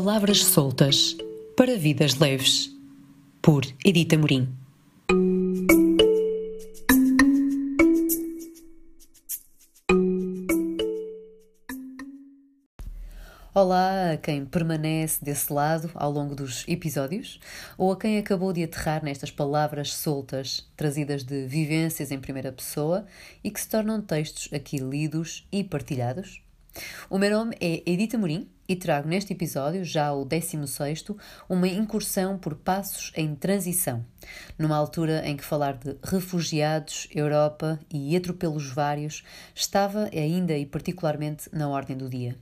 Palavras soltas para vidas leves, por Edita Morim. Olá a quem permanece desse lado ao longo dos episódios, ou a quem acabou de aterrar nestas palavras soltas, trazidas de vivências em primeira pessoa e que se tornam textos aqui lidos e partilhados. O meu nome é Edita Morim e trago neste episódio, já o 16, uma incursão por passos em transição, numa altura em que falar de refugiados, Europa e atropelos vários estava ainda e particularmente na ordem do dia.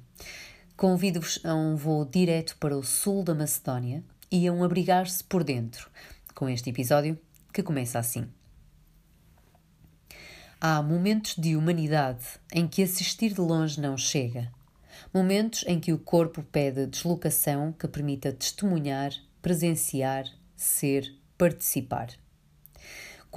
Convido-vos a um voo direto para o sul da Macedónia e a um abrigar-se por dentro, com este episódio que começa assim. Há momentos de humanidade em que assistir de longe não chega. Momentos em que o corpo pede deslocação que permita testemunhar, presenciar, ser, participar.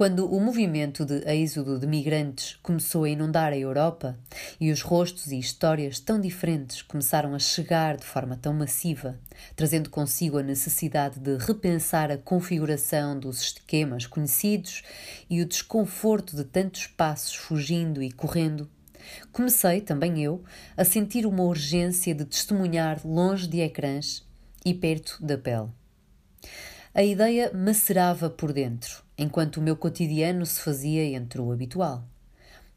Quando o movimento de êxodo de migrantes começou a inundar a Europa e os rostos e histórias tão diferentes começaram a chegar de forma tão massiva, trazendo consigo a necessidade de repensar a configuração dos esquemas conhecidos e o desconforto de tantos passos fugindo e correndo, comecei, também eu, a sentir uma urgência de testemunhar longe de ecrãs e perto da pele. A ideia macerava por dentro, enquanto o meu cotidiano se fazia entre o habitual.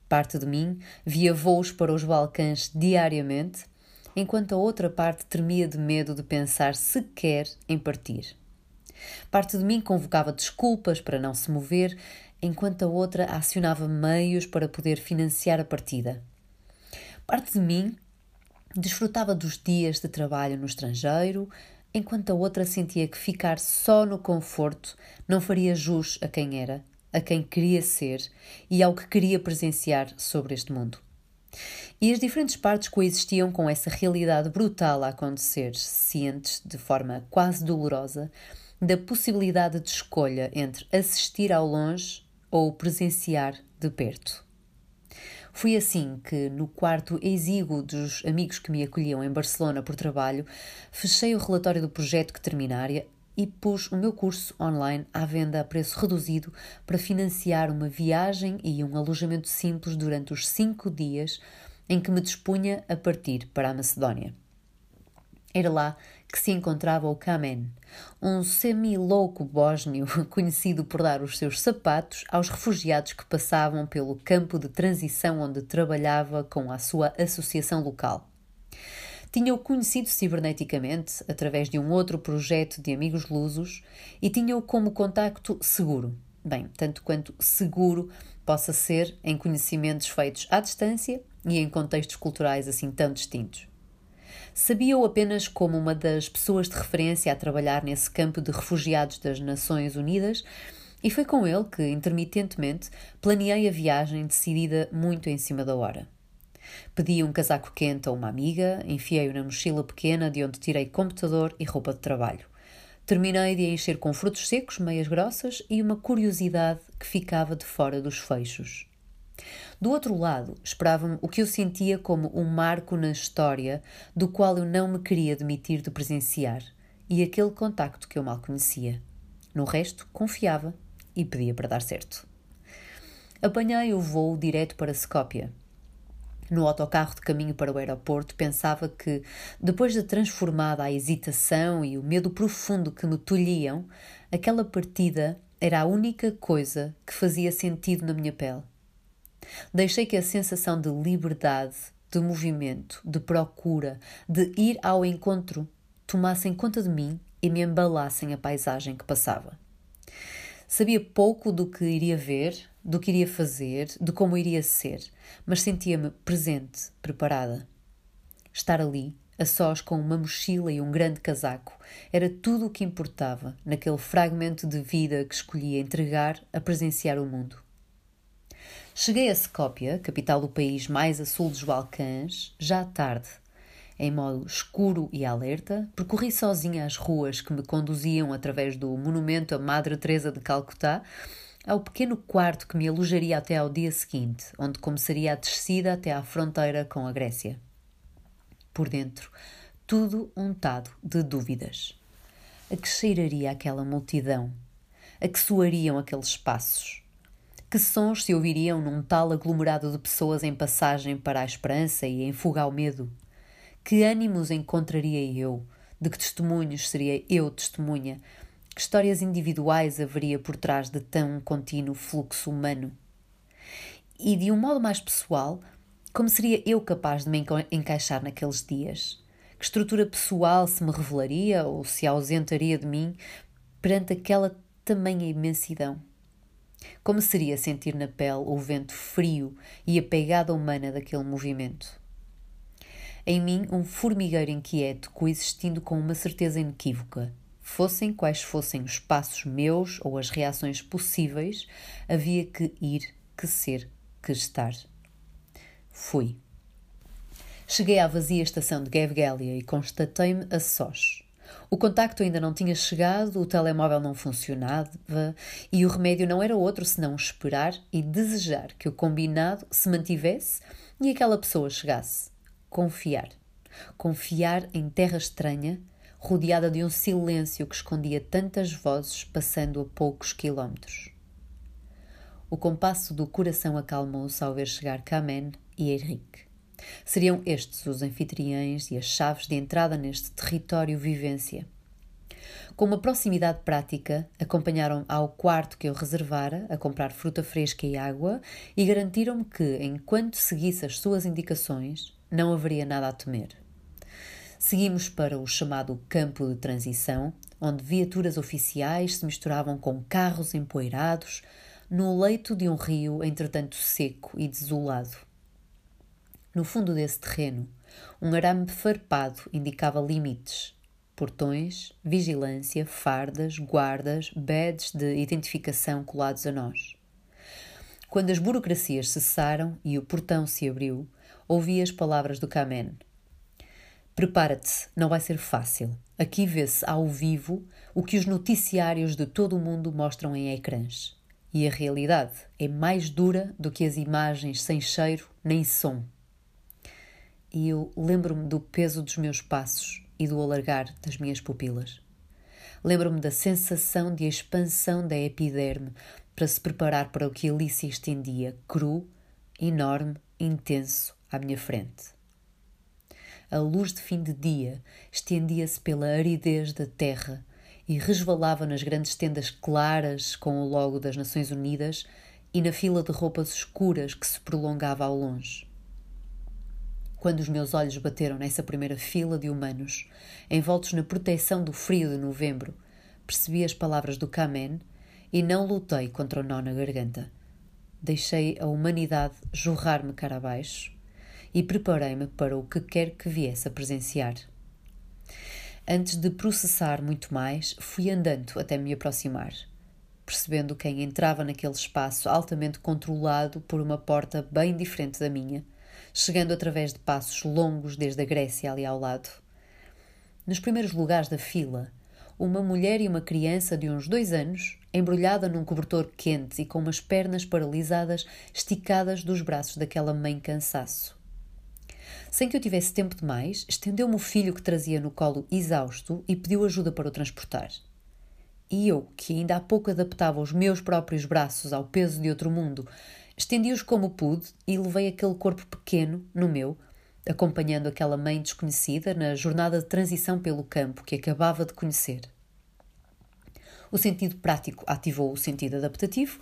Parte de mim via voos para os Balcãs diariamente, enquanto a outra parte tremia de medo de pensar sequer em partir. Parte de mim convocava desculpas para não se mover, enquanto a outra acionava meios para poder financiar a partida. Parte de mim desfrutava dos dias de trabalho no estrangeiro, enquanto a outra sentia que ficar só no conforto não faria jus a quem era, a quem queria ser e ao que queria presenciar sobre este mundo. E as diferentes partes coexistiam com essa realidade brutal a acontecer, cientes, de forma quase dolorosa, da possibilidade de escolha entre assistir ao longe ou presenciar de perto. Foi assim que, no quarto exíguo dos amigos que me acolhiam em Barcelona por trabalho, fechei o relatório do projeto que terminaria e pus o meu curso online à venda a preço reduzido para financiar uma viagem e um alojamento simples durante os cinco dias em que me dispunha a partir para a Macedónia. Era lá que se encontrava o Kamen, um semi-louco bósnio conhecido por dar os seus sapatos aos refugiados que passavam pelo campo de transição onde trabalhava com a sua associação local. Tinha-o conhecido ciberneticamente através de um outro projeto de amigos lusos e tinha-o como contacto seguro. Bem, tanto quanto seguro possa ser em conhecimentos feitos à distância e em contextos culturais assim tão distintos. Sabia-o apenas como uma das pessoas de referência a trabalhar nesse campo de refugiados das Nações Unidas e foi com ele que, intermitentemente, planeei a viagem decidida muito em cima da hora. Pedi um casaco quente a uma amiga, enfiei-o na mochila pequena de onde tirei computador e roupa de trabalho. Terminei de encher com frutos secos, meias grossas e uma curiosidade que ficava de fora dos fechos. Do outro lado, esperava-me o que eu sentia como um marco na história do qual eu não me queria demitir de presenciar e aquele contacto que eu mal conhecia. No resto, confiava e pedia para dar certo. Apanhei o voo direto para Skopje. No autocarro de caminho para o aeroporto, pensava que, depois de transformada a hesitação e o medo profundo que me tolhiam, aquela partida era a única coisa que fazia sentido na minha pele. Deixei que a sensação de liberdade, de movimento, de procura, de ir ao encontro tomassem conta de mim e me embalassem a paisagem que passava. Sabia pouco do que iria ver, do que iria fazer, de como iria ser, mas sentia-me presente, preparada. Estar ali, a sós com uma mochila e um grande casaco, era tudo o que importava naquele fragmento de vida que escolhia entregar a presenciar o mundo. Cheguei a Skopje, capital do país mais a sul dos Balcãs, já à tarde. Em modo escuro e alerta, percorri sozinha as ruas que me conduziam através do monumento a Madre Teresa de Calcutá ao pequeno quarto que me alojaria até ao dia seguinte, onde começaria a descida até à fronteira com a Grécia. Por dentro, tudo untado de dúvidas. A que cheiraria aquela multidão? A que soariam aqueles passos? Que sons se ouviriam num tal aglomerado de pessoas em passagem para a esperança e em fuga ao medo? Que ânimos encontraria eu? De que testemunhos seria eu testemunha? Que histórias individuais haveria por trás de tão contínuo fluxo humano? E de um modo mais pessoal, como seria eu capaz de me encaixar naqueles dias? Que estrutura pessoal se me revelaria ou se ausentaria de mim perante aquela tamanha imensidão? Como seria sentir na pele o vento frio e a pegada humana daquele movimento? Em mim, um formigueiro inquieto coexistindo com uma certeza inequívoca. Fossem quais fossem os passos meus ou as reações possíveis, havia que ir, que ser, que estar. Fui. Cheguei à vazia estação de Gevgelia e constatei-me a sós. O contacto ainda não tinha chegado, o telemóvel não funcionava e o remédio não era outro senão esperar e desejar que o combinado se mantivesse e aquela pessoa chegasse. Confiar. Confiar em terra estranha, rodeada de um silêncio que escondia tantas vozes passando a poucos quilómetros. O compasso do coração acalmou-se ao ver chegar Kamen e Henrique. Seriam estes os anfitriães e as chaves de entrada neste território vivência. Com uma proximidade prática, acompanharam ao quarto que eu reservara a comprar fruta fresca e água e garantiram-me que, enquanto seguisse as suas indicações, não haveria nada a temer. Seguimos para o chamado campo de transição, onde viaturas oficiais se misturavam com carros empoeirados no leito de um rio entretanto seco e desolado. No fundo desse terreno, um arame farpado indicava limites. Portões, vigilância, fardas, guardas, badges de identificação colados a nós. Quando as burocracias cessaram e o portão se abriu, ouvi as palavras do Kamen. Prepara-te, não vai ser fácil. Aqui vê-se ao vivo o que os noticiários de todo o mundo mostram em ecrãs. E a realidade é mais dura do que as imagens sem cheiro nem som e eu lembro-me do peso dos meus passos e do alargar das minhas pupilas. Lembro-me da sensação de expansão da epiderme para se preparar para o que ali se estendia, cru, enorme, intenso, à minha frente. A luz de fim de dia estendia-se pela aridez da terra e resvalava nas grandes tendas claras com o logo das Nações Unidas e na fila de roupas escuras que se prolongava ao longe. Quando os meus olhos bateram nessa primeira fila de humanos, envoltos na proteção do frio de novembro, percebi as palavras do Kamen e não lutei contra o nó na garganta. Deixei a humanidade jorrar-me cara abaixo e preparei-me para o que quer que viesse a presenciar. Antes de processar muito mais, fui andando até me aproximar, percebendo quem entrava naquele espaço altamente controlado por uma porta bem diferente da minha chegando através de passos longos desde a Grécia ali ao lado. Nos primeiros lugares da fila, uma mulher e uma criança de uns dois anos, embrulhada num cobertor quente e com umas pernas paralisadas esticadas dos braços daquela mãe cansaço. Sem que eu tivesse tempo demais, estendeu-me o filho que trazia no colo exausto e pediu ajuda para o transportar. E eu, que ainda há pouco adaptava os meus próprios braços ao peso de outro mundo, Estendi-os como pude e levei aquele corpo pequeno no meu, acompanhando aquela mãe desconhecida na jornada de transição pelo campo que acabava de conhecer. O sentido prático ativou o sentido adaptativo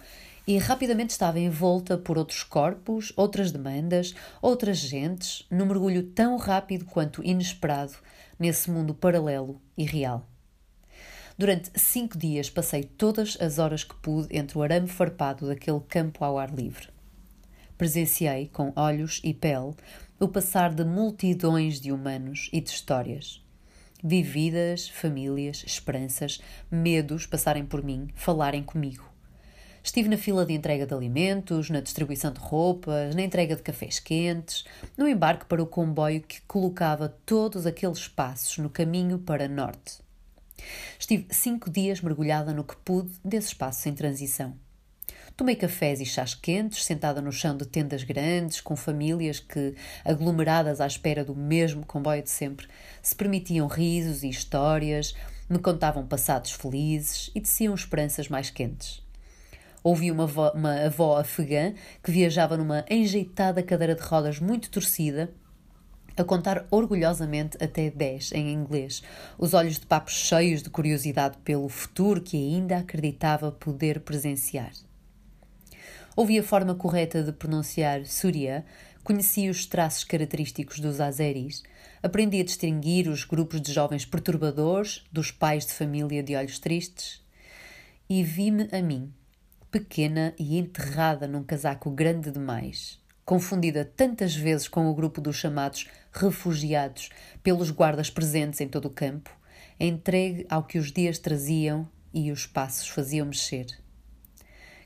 e rapidamente estava envolta por outros corpos, outras demandas, outras gentes, num mergulho tão rápido quanto inesperado nesse mundo paralelo e real. Durante cinco dias passei todas as horas que pude entre o arame farpado daquele campo ao ar livre. Presenciei, com olhos e pele, o passar de multidões de humanos e de histórias. Vi vidas, famílias, esperanças, medos passarem por mim, falarem comigo. Estive na fila de entrega de alimentos, na distribuição de roupas, na entrega de cafés quentes, no embarque para o comboio que colocava todos aqueles passos no caminho para norte. Estive cinco dias mergulhada no que pude desse espaço em transição. Tomei cafés e chás quentes, sentada no chão de tendas grandes, com famílias que, aglomeradas à espera do mesmo comboio de sempre, se permitiam risos e histórias, me contavam passados felizes e teciam esperanças mais quentes. Ouvi uma avó, uma avó afegã que viajava numa enjeitada cadeira de rodas muito torcida a contar orgulhosamente até 10 em inglês, os olhos de papo cheios de curiosidade pelo futuro que ainda acreditava poder presenciar. Ouvi a forma correta de pronunciar Surya, conheci os traços característicos dos azeris, aprendi a distinguir os grupos de jovens perturbadores dos pais de família de olhos tristes e vi-me a mim, pequena e enterrada num casaco grande demais, confundida tantas vezes com o grupo dos chamados refugiados pelos guardas presentes em todo o campo, entregue ao que os dias traziam e os passos faziam mexer.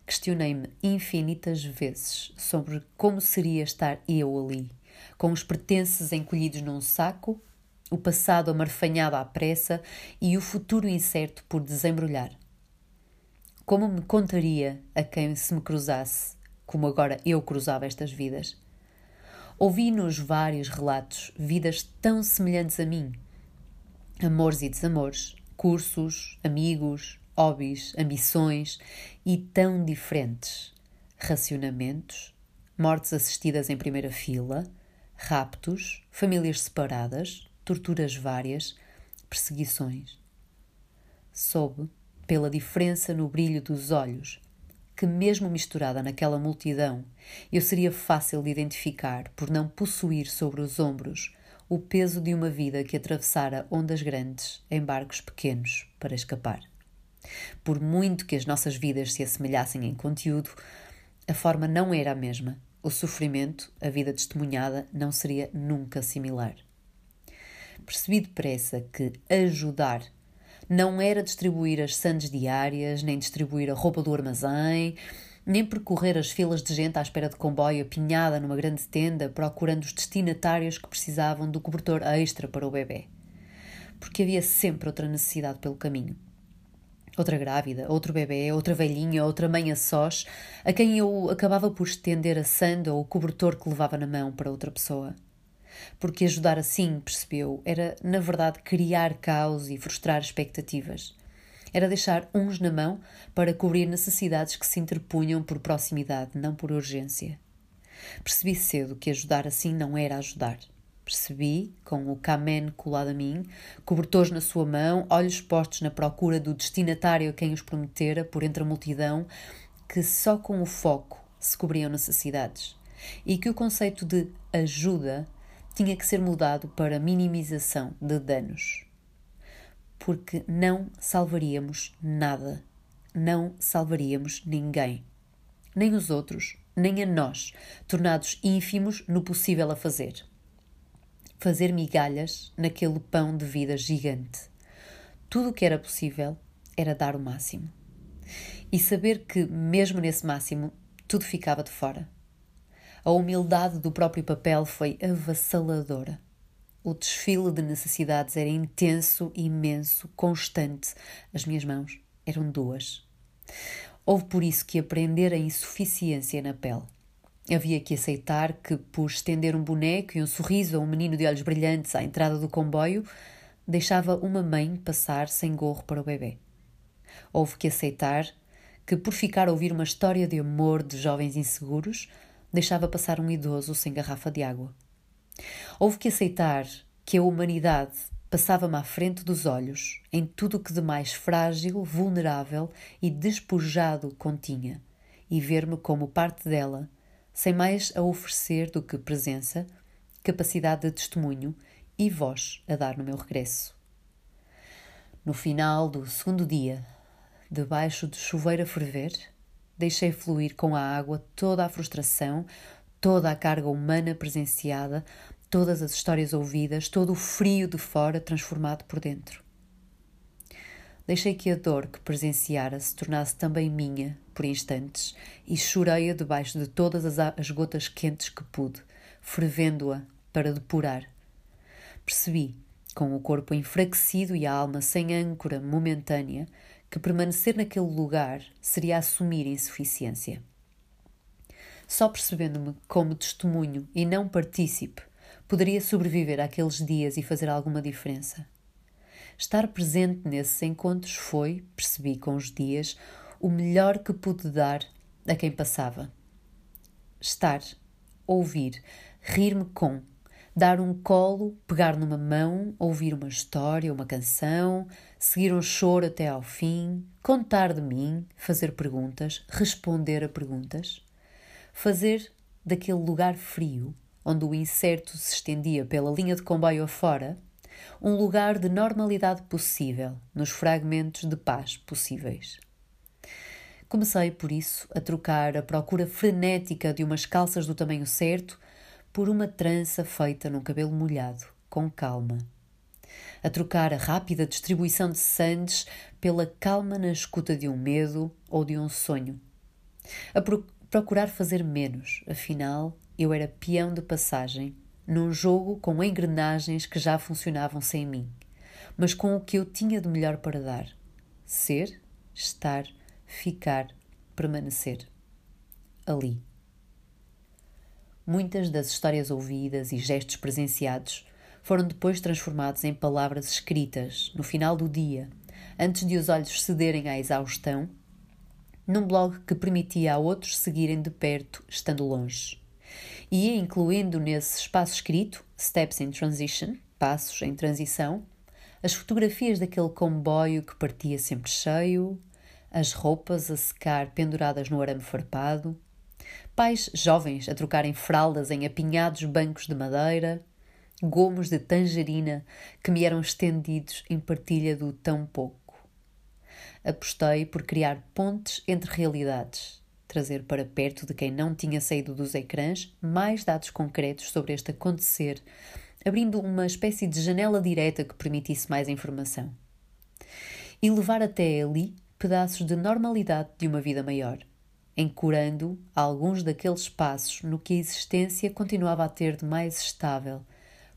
Questionei-me infinitas vezes sobre como seria estar eu ali, com os pertences encolhidos num saco, o passado amarfanhado à pressa e o futuro incerto por desembrulhar. Como me contaria a quem se me cruzasse, como agora eu cruzava estas vidas? Ouvi nos vários relatos vidas tão semelhantes a mim. Amores e desamores, cursos, amigos, hobbies, ambições e tão diferentes. Racionamentos, mortes assistidas em primeira fila, raptos, famílias separadas, torturas várias, perseguições. Soube, pela diferença no brilho dos olhos, que, mesmo misturada naquela multidão, eu seria fácil de identificar por não possuir sobre os ombros o peso de uma vida que atravessara ondas grandes em barcos pequenos para escapar. Por muito que as nossas vidas se assemelhassem em conteúdo, a forma não era a mesma. O sofrimento, a vida testemunhada, não seria nunca similar. Percebi depressa que ajudar não era distribuir as sandes diárias, nem distribuir a roupa do armazém, nem percorrer as filas de gente à espera de comboio apinhada numa grande tenda procurando os destinatários que precisavam do cobertor extra para o bebê. Porque havia sempre outra necessidade pelo caminho outra grávida, outro bebê, outra velhinha, outra mãe a sós, a quem eu acabava por estender a sanda ou o cobertor que levava na mão para outra pessoa. Porque ajudar assim, percebeu, era na verdade criar caos e frustrar expectativas. Era deixar uns na mão para cobrir necessidades que se interpunham por proximidade, não por urgência. Percebi cedo que ajudar assim não era ajudar. Percebi, com o camen colado a mim, cobertores na sua mão, olhos postos na procura do destinatário a quem os prometera por entre a multidão, que só com o foco se cobriam necessidades. E que o conceito de ajuda tinha que ser mudado para minimização de danos. Porque não salvaríamos nada. Não salvaríamos ninguém. Nem os outros, nem a nós, tornados ínfimos no possível a fazer fazer migalhas naquele pão de vida gigante. Tudo o que era possível era dar o máximo. E saber que, mesmo nesse máximo, tudo ficava de fora. A humildade do próprio papel foi avassaladora. O desfile de necessidades era intenso, imenso, constante. As minhas mãos eram duas. Houve por isso que aprender a insuficiência na pele. Havia que aceitar que, por estender um boneco e um sorriso a um menino de olhos brilhantes à entrada do comboio, deixava uma mãe passar sem gorro para o bebê. Houve que aceitar que, por ficar a ouvir uma história de amor de jovens inseguros, deixava passar um idoso sem garrafa de água. Houve que aceitar que a humanidade passava-me à frente dos olhos em tudo o que de mais frágil, vulnerável e despojado continha, e ver-me como parte dela sem mais a oferecer do que presença, capacidade de testemunho e voz a dar no meu regresso. No final do segundo dia, debaixo de chuveiro a ferver, deixei fluir com a água toda a frustração, toda a carga humana presenciada, todas as histórias ouvidas, todo o frio de fora transformado por dentro. Deixei que a dor que presenciara se tornasse também minha, por instantes, e chorei-a debaixo de todas as, as gotas quentes que pude, fervendo-a para depurar. Percebi, com o corpo enfraquecido e a alma sem âncora momentânea, que permanecer naquele lugar seria assumir insuficiência. Só percebendo-me como testemunho e não partícipe, poderia sobreviver àqueles dias e fazer alguma diferença. Estar presente nesses encontros foi, percebi com os dias, o melhor que pude dar a quem passava. Estar, ouvir, rir-me com, dar um colo, pegar numa mão, ouvir uma história, uma canção, seguir um choro até ao fim, contar de mim, fazer perguntas, responder a perguntas, fazer daquele lugar frio, onde o incerto se estendia pela linha de comboio afora, um lugar de normalidade possível, nos fragmentos de paz possíveis. Comecei, por isso, a trocar a procura frenética de umas calças do tamanho certo por uma trança feita num cabelo molhado, com calma. A trocar a rápida distribuição de sandes pela calma na escuta de um medo ou de um sonho. A pro procurar fazer menos, afinal, eu era peão de passagem num jogo com engrenagens que já funcionavam sem mim, mas com o que eu tinha de melhor para dar: ser, estar, ficar, permanecer. Ali. Muitas das histórias ouvidas e gestos presenciados foram depois transformados em palavras escritas no final do dia, antes de os olhos cederem à exaustão, num blog que permitia a outros seguirem de perto, estando longe. E incluindo nesse espaço escrito, Steps in Transition, Passos em Transição, as fotografias daquele comboio que partia sempre cheio, as roupas a secar penduradas no arame farpado, pais jovens a trocarem fraldas em apinhados bancos de madeira, gomos de tangerina que me eram estendidos em partilha do tão pouco. Apostei por criar pontes entre realidades, trazer para perto de quem não tinha saído dos ecrãs mais dados concretos sobre este acontecer, abrindo uma espécie de janela direta que permitisse mais informação. E levar até ali pedaços de normalidade de uma vida maior, encurando alguns daqueles passos no que a existência continuava a ter de mais estável,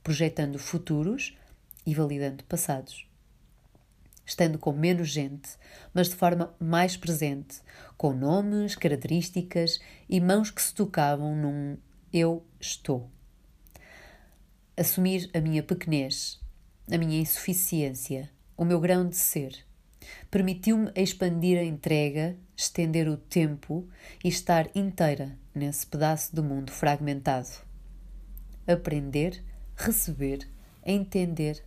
projetando futuros e validando passados estando com menos gente, mas de forma mais presente, com nomes, características e mãos que se tocavam num eu estou. Assumir a minha pequenez, a minha insuficiência, o meu grão de ser, permitiu-me expandir a entrega, estender o tempo e estar inteira nesse pedaço do mundo fragmentado. Aprender, receber, entender,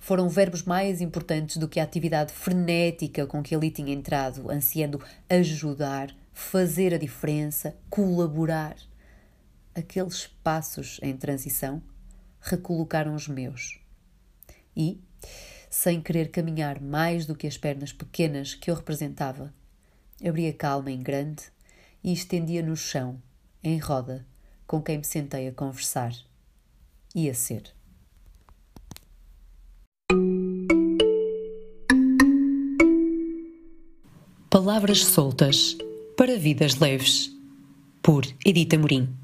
foram verbos mais importantes do que a atividade frenética com que ali tinha entrado, ansiando ajudar, fazer a diferença, colaborar. Aqueles passos em transição recolocaram os meus. E, sem querer caminhar mais do que as pernas pequenas que eu representava, abri a calma em grande e estendia no chão, em roda, com quem me sentei a conversar. Ia ser. Palavras soltas para vidas leves, por Edita Morim.